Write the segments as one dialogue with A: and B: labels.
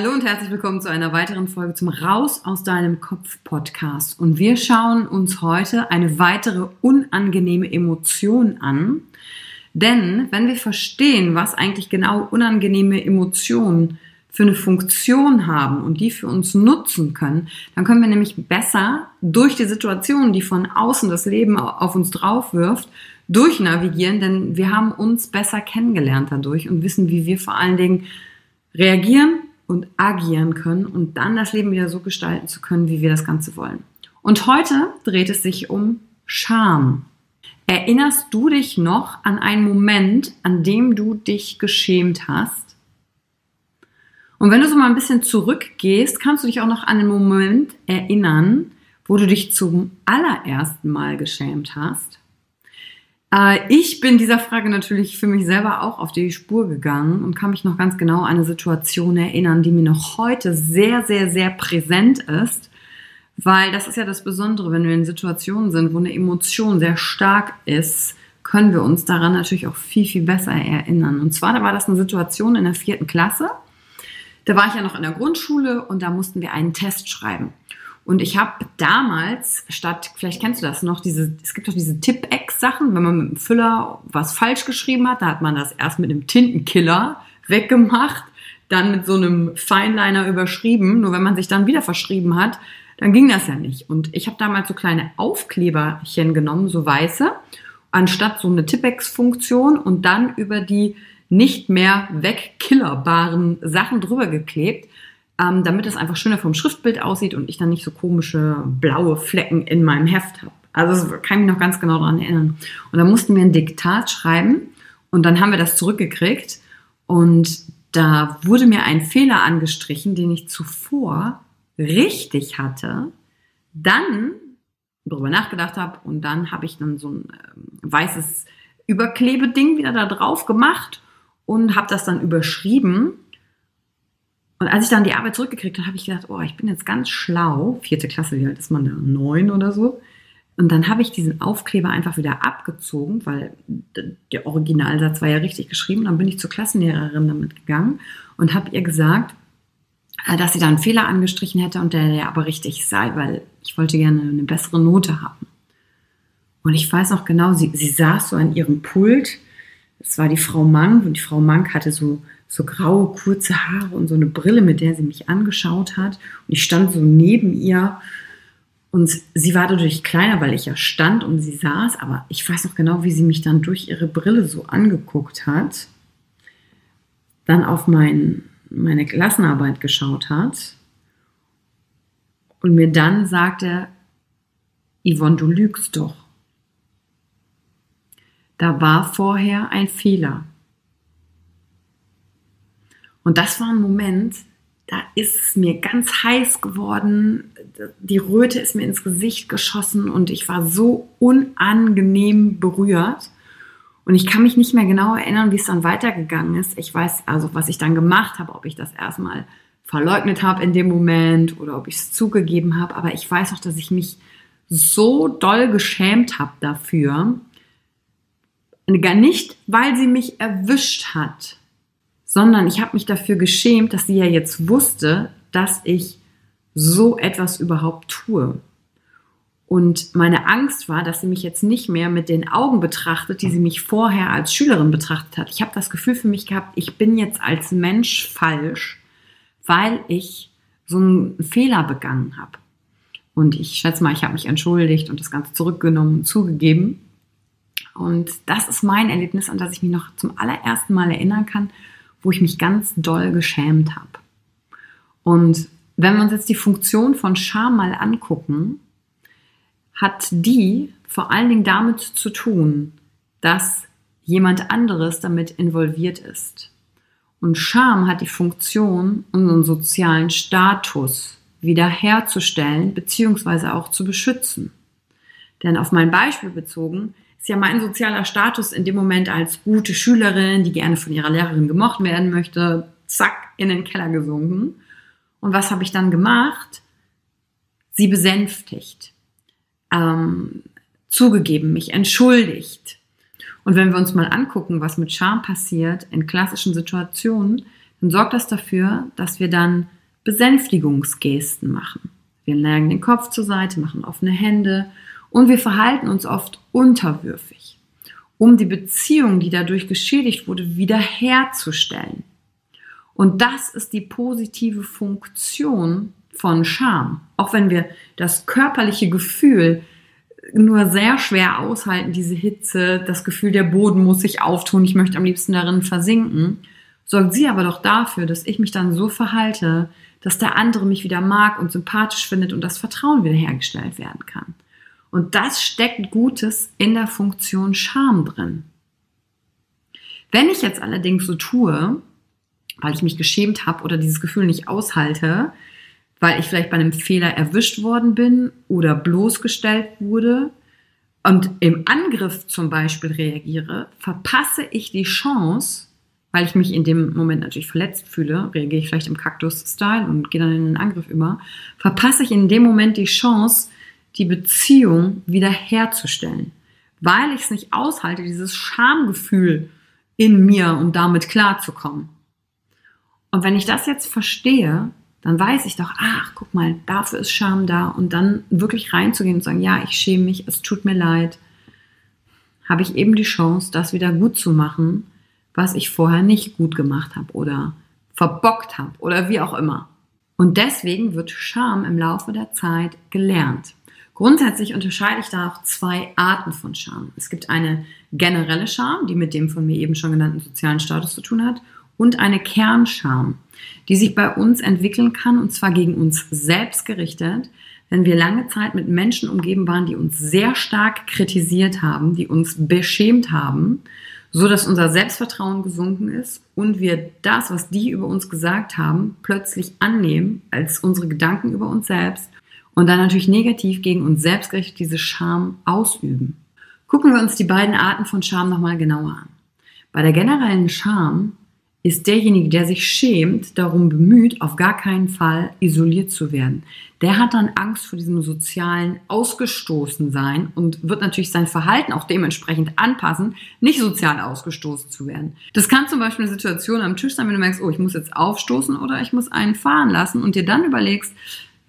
A: Hallo und herzlich willkommen zu einer weiteren Folge zum Raus aus deinem Kopf Podcast. Und wir schauen uns heute eine weitere unangenehme Emotion an. Denn wenn wir verstehen, was eigentlich genau unangenehme Emotionen für eine Funktion haben und die für uns nutzen können, dann können wir nämlich besser durch die Situation, die von außen das Leben auf uns drauf wirft, durchnavigieren, denn wir haben uns besser kennengelernt dadurch und wissen, wie wir vor allen Dingen reagieren und agieren können und dann das Leben wieder so gestalten zu können, wie wir das Ganze wollen. Und heute dreht es sich um Scham. Erinnerst du dich noch an einen Moment, an dem du dich geschämt hast? Und wenn du so mal ein bisschen zurückgehst, kannst du dich auch noch an den Moment erinnern, wo du dich zum allerersten Mal geschämt hast? Äh, ich bin dieser Frage natürlich für mich selber auch auf die Spur gegangen und kann mich noch ganz genau an eine Situation erinnern, die mir noch heute sehr, sehr, sehr präsent ist. Weil das ist ja das Besondere, wenn wir in Situationen sind, wo eine Emotion sehr stark ist, können wir uns daran natürlich auch viel, viel besser erinnern. Und zwar, da war das eine Situation in der vierten Klasse. Da war ich ja noch in der Grundschule und da mussten wir einen Test schreiben. Und ich habe damals statt, vielleicht kennst du das noch, diese, es gibt doch diese Tip-Ex-Sachen, wenn man mit dem Füller was falsch geschrieben hat, da hat man das erst mit einem Tintenkiller weggemacht, dann mit so einem Feinliner überschrieben. Nur wenn man sich dann wieder verschrieben hat, dann ging das ja nicht. Und ich habe damals so kleine Aufkleberchen genommen, so weiße, anstatt so eine Tippex-Funktion und dann über die nicht mehr wegkillerbaren Sachen drüber geklebt ähm, damit es einfach schöner vom Schriftbild aussieht und ich dann nicht so komische blaue Flecken in meinem Heft habe. Also das kann ich mich noch ganz genau daran erinnern. Und dann mussten wir ein Diktat schreiben und dann haben wir das zurückgekriegt und da wurde mir ein Fehler angestrichen, den ich zuvor richtig hatte, dann darüber nachgedacht habe und dann habe ich dann so ein äh, weißes Überklebeding wieder da drauf gemacht und habe das dann überschrieben und als ich dann die Arbeit zurückgekriegt habe, habe ich gedacht, oh, ich bin jetzt ganz schlau. Vierte Klasse, wie alt ist man da? Neun oder so. Und dann habe ich diesen Aufkleber einfach wieder abgezogen, weil der Originalsatz war ja richtig geschrieben. Dann bin ich zur Klassenlehrerin damit gegangen und habe ihr gesagt, äh, dass sie da einen Fehler angestrichen hätte und der, der aber richtig sei, weil ich wollte gerne eine bessere Note haben. Und ich weiß noch genau, sie, sie saß so an ihrem Pult Es war die Frau Mank und die Frau Mank hatte so, so graue, kurze Haare und so eine Brille, mit der sie mich angeschaut hat. Und ich stand so neben ihr und sie war dadurch kleiner, weil ich ja stand und sie saß, aber ich weiß noch genau, wie sie mich dann durch ihre Brille so angeguckt hat, dann auf mein, meine Klassenarbeit geschaut hat und mir dann sagte, Yvonne, du lügst doch. Da war vorher ein Fehler. Und das war ein Moment, da ist es mir ganz heiß geworden. Die Röte ist mir ins Gesicht geschossen und ich war so unangenehm berührt. Und ich kann mich nicht mehr genau erinnern, wie es dann weitergegangen ist. Ich weiß also, was ich dann gemacht habe, ob ich das erstmal verleugnet habe in dem Moment oder ob ich es zugegeben habe. Aber ich weiß auch, dass ich mich so doll geschämt habe dafür. Gar nicht, weil sie mich erwischt hat, sondern ich habe mich dafür geschämt, dass sie ja jetzt wusste, dass ich so etwas überhaupt tue. Und meine Angst war, dass sie mich jetzt nicht mehr mit den Augen betrachtet, die sie mich vorher als Schülerin betrachtet hat. Ich habe das Gefühl für mich gehabt, ich bin jetzt als Mensch falsch, weil ich so einen Fehler begangen habe. Und ich schätze mal, ich habe mich entschuldigt und das Ganze zurückgenommen und zugegeben. Und das ist mein Erlebnis, an das ich mich noch zum allerersten Mal erinnern kann wo ich mich ganz doll geschämt habe. Und wenn wir uns jetzt die Funktion von Scham mal angucken, hat die vor allen Dingen damit zu tun, dass jemand anderes damit involviert ist. Und Scham hat die Funktion, unseren sozialen Status wiederherzustellen bzw. auch zu beschützen. Denn auf mein Beispiel bezogen, ist ja mein sozialer Status in dem Moment als gute Schülerin, die gerne von ihrer Lehrerin gemocht werden möchte, zack, in den Keller gesunken. Und was habe ich dann gemacht? Sie besänftigt, ähm, zugegeben, mich entschuldigt. Und wenn wir uns mal angucken, was mit Scham passiert in klassischen Situationen, dann sorgt das dafür, dass wir dann Besänftigungsgesten machen. Wir neigen den Kopf zur Seite, machen offene Hände und wir verhalten uns oft unterwürfig, um die Beziehung, die dadurch geschädigt wurde, wiederherzustellen. Und das ist die positive Funktion von Scham. Auch wenn wir das körperliche Gefühl nur sehr schwer aushalten, diese Hitze, das Gefühl, der Boden muss sich auftun, ich möchte am liebsten darin versinken, sorgt sie aber doch dafür, dass ich mich dann so verhalte, dass der andere mich wieder mag und sympathisch findet und das Vertrauen wiederhergestellt werden kann. Und das steckt Gutes in der Funktion Scham drin. Wenn ich jetzt allerdings so tue, weil ich mich geschämt habe oder dieses Gefühl nicht aushalte, weil ich vielleicht bei einem Fehler erwischt worden bin oder bloßgestellt wurde und im Angriff zum Beispiel reagiere, verpasse ich die Chance, weil ich mich in dem Moment natürlich verletzt fühle, reagiere ich vielleicht im Kaktus-Style und gehe dann in den Angriff über, verpasse ich in dem Moment die Chance, die Beziehung wiederherzustellen, weil ich es nicht aushalte, dieses Schamgefühl in mir und damit klarzukommen. Und wenn ich das jetzt verstehe, dann weiß ich doch, ach, guck mal, dafür ist Scham da und dann wirklich reinzugehen und sagen, ja, ich schäme mich, es tut mir leid, habe ich eben die Chance, das wieder gut zu machen, was ich vorher nicht gut gemacht habe oder verbockt habe oder wie auch immer. Und deswegen wird Scham im Laufe der Zeit gelernt. Grundsätzlich unterscheide ich da auch zwei Arten von Scham. Es gibt eine generelle Scham, die mit dem von mir eben schon genannten sozialen Status zu tun hat, und eine Kernscham, die sich bei uns entwickeln kann, und zwar gegen uns selbst gerichtet, wenn wir lange Zeit mit Menschen umgeben waren, die uns sehr stark kritisiert haben, die uns beschämt haben, so dass unser Selbstvertrauen gesunken ist und wir das, was die über uns gesagt haben, plötzlich annehmen als unsere Gedanken über uns selbst und dann natürlich negativ gegen uns selbst gerichtet diese Scham ausüben. Gucken wir uns die beiden Arten von Scham nochmal genauer an. Bei der generellen Scham ist derjenige, der sich schämt, darum bemüht, auf gar keinen Fall isoliert zu werden. Der hat dann Angst vor diesem sozialen Ausgestoßensein und wird natürlich sein Verhalten auch dementsprechend anpassen, nicht sozial ausgestoßen zu werden. Das kann zum Beispiel eine Situation am Tisch sein, wenn du merkst, oh, ich muss jetzt aufstoßen oder ich muss einen fahren lassen und dir dann überlegst,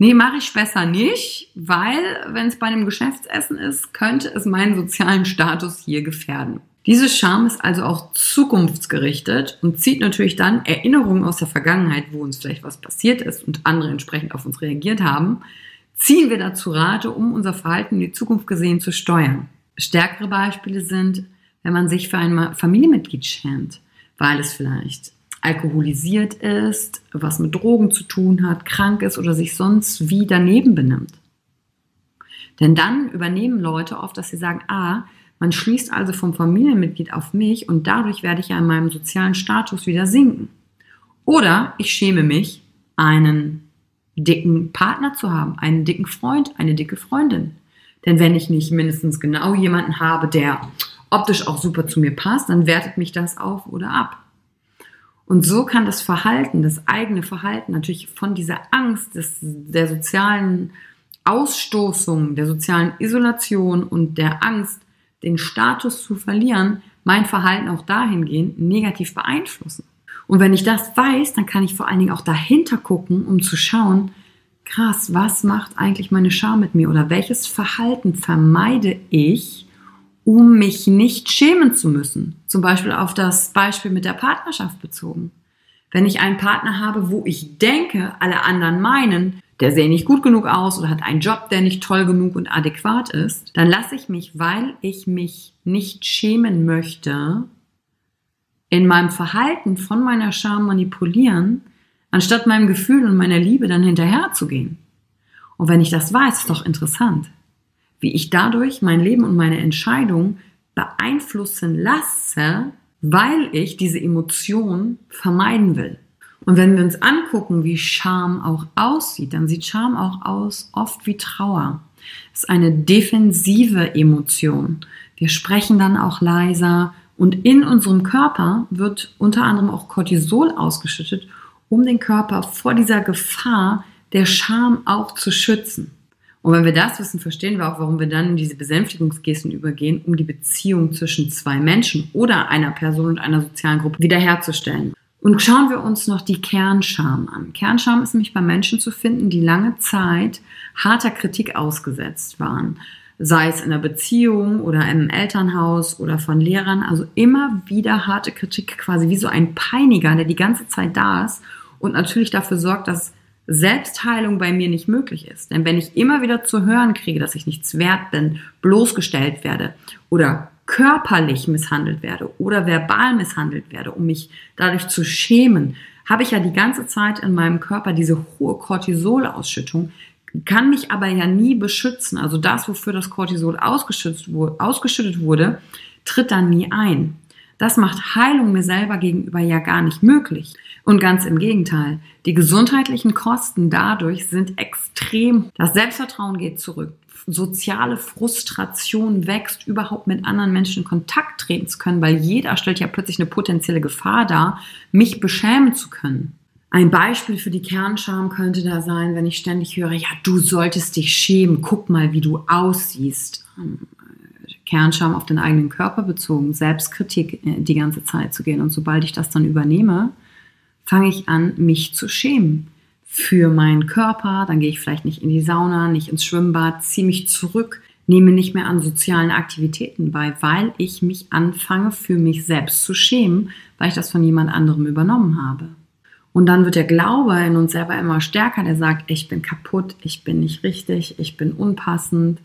A: Nee, mache ich besser nicht, weil wenn es bei einem Geschäftsessen ist, könnte es meinen sozialen Status hier gefährden. Diese Scham ist also auch zukunftsgerichtet und zieht natürlich dann Erinnerungen aus der Vergangenheit, wo uns vielleicht was passiert ist und andere entsprechend auf uns reagiert haben, ziehen wir dazu Rate, um unser Verhalten in die Zukunft gesehen zu steuern. Stärkere Beispiele sind, wenn man sich für ein Familienmitglied schämt, weil es vielleicht alkoholisiert ist, was mit Drogen zu tun hat, krank ist oder sich sonst wie daneben benimmt. Denn dann übernehmen Leute oft, dass sie sagen, ah, man schließt also vom Familienmitglied auf mich und dadurch werde ich ja in meinem sozialen Status wieder sinken. Oder ich schäme mich, einen dicken Partner zu haben, einen dicken Freund, eine dicke Freundin. Denn wenn ich nicht mindestens genau jemanden habe, der optisch auch super zu mir passt, dann wertet mich das auf oder ab. Und so kann das Verhalten, das eigene Verhalten natürlich von dieser Angst des, der sozialen Ausstoßung, der sozialen Isolation und der Angst, den Status zu verlieren, mein Verhalten auch dahingehend negativ beeinflussen. Und wenn ich das weiß, dann kann ich vor allen Dingen auch dahinter gucken, um zu schauen, krass, was macht eigentlich meine Scham mit mir oder welches Verhalten vermeide ich, um mich nicht schämen zu müssen. Zum Beispiel auf das Beispiel mit der Partnerschaft bezogen. Wenn ich einen Partner habe, wo ich denke, alle anderen meinen, der sehe nicht gut genug aus oder hat einen Job, der nicht toll genug und adäquat ist, dann lasse ich mich, weil ich mich nicht schämen möchte, in meinem Verhalten von meiner Scham manipulieren, anstatt meinem Gefühl und meiner Liebe dann hinterher zu gehen. Und wenn ich das weiß, ist doch interessant wie ich dadurch mein Leben und meine Entscheidung beeinflussen lasse, weil ich diese Emotion vermeiden will. Und wenn wir uns angucken, wie Scham auch aussieht, dann sieht Scham auch aus oft wie Trauer. Es ist eine defensive Emotion. Wir sprechen dann auch leiser und in unserem Körper wird unter anderem auch Cortisol ausgeschüttet, um den Körper vor dieser Gefahr der Scham auch zu schützen. Und wenn wir das wissen, verstehen wir auch, warum wir dann in diese Besänftigungsgesten übergehen, um die Beziehung zwischen zwei Menschen oder einer Person und einer sozialen Gruppe wiederherzustellen. Und schauen wir uns noch die Kernscham an. Kernscham ist nämlich bei Menschen zu finden, die lange Zeit harter Kritik ausgesetzt waren. Sei es in der Beziehung oder im Elternhaus oder von Lehrern. Also immer wieder harte Kritik, quasi wie so ein Peiniger, der die ganze Zeit da ist und natürlich dafür sorgt, dass Selbstheilung bei mir nicht möglich ist. Denn wenn ich immer wieder zu hören kriege, dass ich nichts wert bin, bloßgestellt werde oder körperlich misshandelt werde oder verbal misshandelt werde, um mich dadurch zu schämen, habe ich ja die ganze Zeit in meinem Körper diese hohe Cortisolausschüttung, kann mich aber ja nie beschützen. Also das, wofür das Cortisol ausgeschüttet wurde, tritt dann nie ein. Das macht Heilung mir selber gegenüber ja gar nicht möglich. Und ganz im Gegenteil, die gesundheitlichen Kosten dadurch sind extrem. Das Selbstvertrauen geht zurück. Soziale Frustration wächst, überhaupt mit anderen Menschen in Kontakt treten zu können, weil jeder stellt ja plötzlich eine potenzielle Gefahr dar, mich beschämen zu können. Ein Beispiel für die Kernscham könnte da sein, wenn ich ständig höre, ja, du solltest dich schämen, guck mal, wie du aussiehst. Kernscham auf den eigenen Körper bezogen, Selbstkritik äh, die ganze Zeit zu gehen. Und sobald ich das dann übernehme, fange ich an, mich zu schämen für meinen Körper. Dann gehe ich vielleicht nicht in die Sauna, nicht ins Schwimmbad, ziehe mich zurück, nehme nicht mehr an sozialen Aktivitäten bei, weil ich mich anfange, für mich selbst zu schämen, weil ich das von jemand anderem übernommen habe. Und dann wird der Glaube in uns selber immer stärker, der sagt, ich bin kaputt, ich bin nicht richtig, ich bin unpassend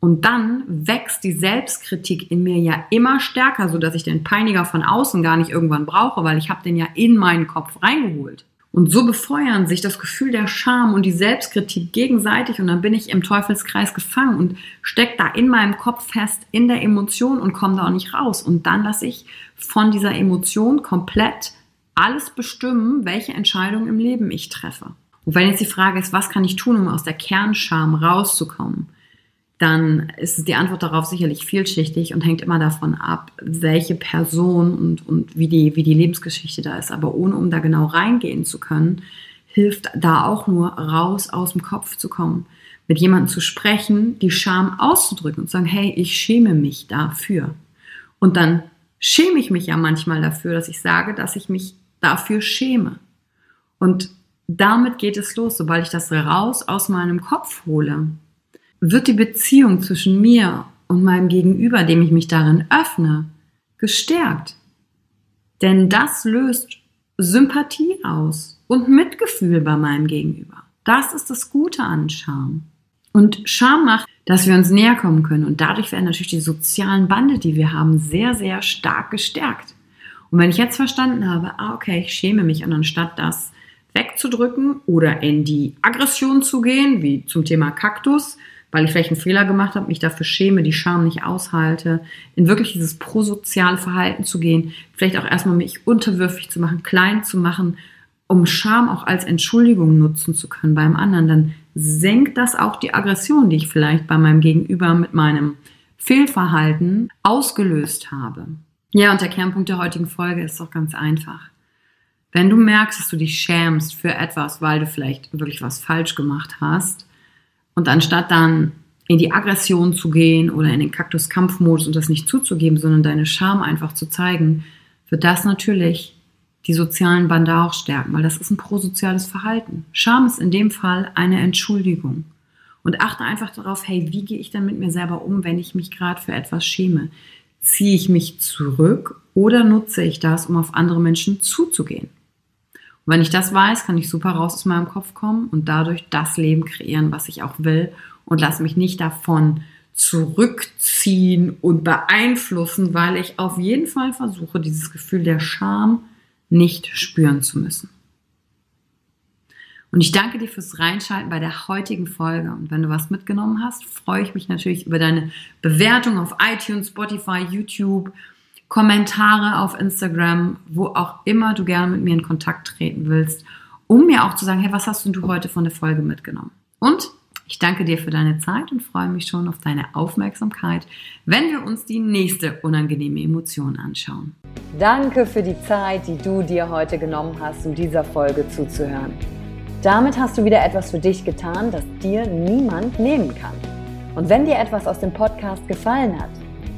A: und dann wächst die Selbstkritik in mir ja immer stärker, so dass ich den Peiniger von außen gar nicht irgendwann brauche, weil ich habe den ja in meinen Kopf reingeholt. Und so befeuern sich das Gefühl der Scham und die Selbstkritik gegenseitig und dann bin ich im Teufelskreis gefangen und steck da in meinem Kopf fest in der Emotion und komme da auch nicht raus. Und dann lasse ich von dieser Emotion komplett alles bestimmen, welche Entscheidung im Leben ich treffe. Und wenn jetzt die Frage ist, was kann ich tun, um aus der Kernscham rauszukommen? Dann ist die Antwort darauf sicherlich vielschichtig und hängt immer davon ab, welche Person und, und wie, die, wie die Lebensgeschichte da ist. Aber ohne um da genau reingehen zu können, hilft da auch nur raus aus dem Kopf zu kommen. Mit jemandem zu sprechen, die Scham auszudrücken und zu sagen, hey, ich schäme mich dafür. Und dann schäme ich mich ja manchmal dafür, dass ich sage, dass ich mich dafür schäme. Und damit geht es los, sobald ich das raus aus meinem Kopf hole wird die Beziehung zwischen mir und meinem Gegenüber, dem ich mich darin öffne, gestärkt. Denn das löst Sympathie aus und Mitgefühl bei meinem Gegenüber. Das ist das Gute an Scham. Und Scham macht, dass wir uns näher kommen können. Und dadurch werden natürlich die sozialen Bande, die wir haben, sehr, sehr stark gestärkt. Und wenn ich jetzt verstanden habe, ah, okay, ich schäme mich, und anstatt das wegzudrücken oder in die Aggression zu gehen, wie zum Thema Kaktus, weil ich vielleicht einen Fehler gemacht habe, mich dafür schäme, die Scham nicht aushalte, in wirklich dieses prosoziale Verhalten zu gehen, vielleicht auch erstmal mich unterwürfig zu machen, klein zu machen, um Scham auch als Entschuldigung nutzen zu können beim anderen, dann senkt das auch die Aggression, die ich vielleicht bei meinem Gegenüber mit meinem Fehlverhalten ausgelöst habe. Ja, und der Kernpunkt der heutigen Folge ist doch ganz einfach. Wenn du merkst, dass du dich schämst für etwas, weil du vielleicht wirklich was falsch gemacht hast, und anstatt dann in die Aggression zu gehen oder in den Kaktus-Kampfmodus und das nicht zuzugeben, sondern deine Scham einfach zu zeigen, wird das natürlich die sozialen Bande auch stärken, weil das ist ein prosoziales Verhalten. Scham ist in dem Fall eine Entschuldigung. Und achte einfach darauf, hey, wie gehe ich dann mit mir selber um, wenn ich mich gerade für etwas schäme? Ziehe ich mich zurück oder nutze ich das, um auf andere Menschen zuzugehen? Und wenn ich das weiß, kann ich super raus aus meinem Kopf kommen und dadurch das Leben kreieren, was ich auch will und lasse mich nicht davon zurückziehen und beeinflussen, weil ich auf jeden Fall versuche, dieses Gefühl der Scham nicht spüren zu müssen. Und ich danke dir fürs Reinschalten bei der heutigen Folge. Und wenn du was mitgenommen hast, freue ich mich natürlich über deine Bewertung auf iTunes, Spotify, YouTube, Kommentare auf Instagram, wo auch immer du gerne mit mir in Kontakt treten willst, um mir auch zu sagen, hey, was hast du heute von der Folge mitgenommen? Und ich danke dir für deine Zeit und freue mich schon auf deine Aufmerksamkeit, wenn wir uns die nächste unangenehme Emotion anschauen.
B: Danke für die Zeit, die du dir heute genommen hast, um dieser Folge zuzuhören. Damit hast du wieder etwas für dich getan, das dir niemand nehmen kann. Und wenn dir etwas aus dem Podcast gefallen hat,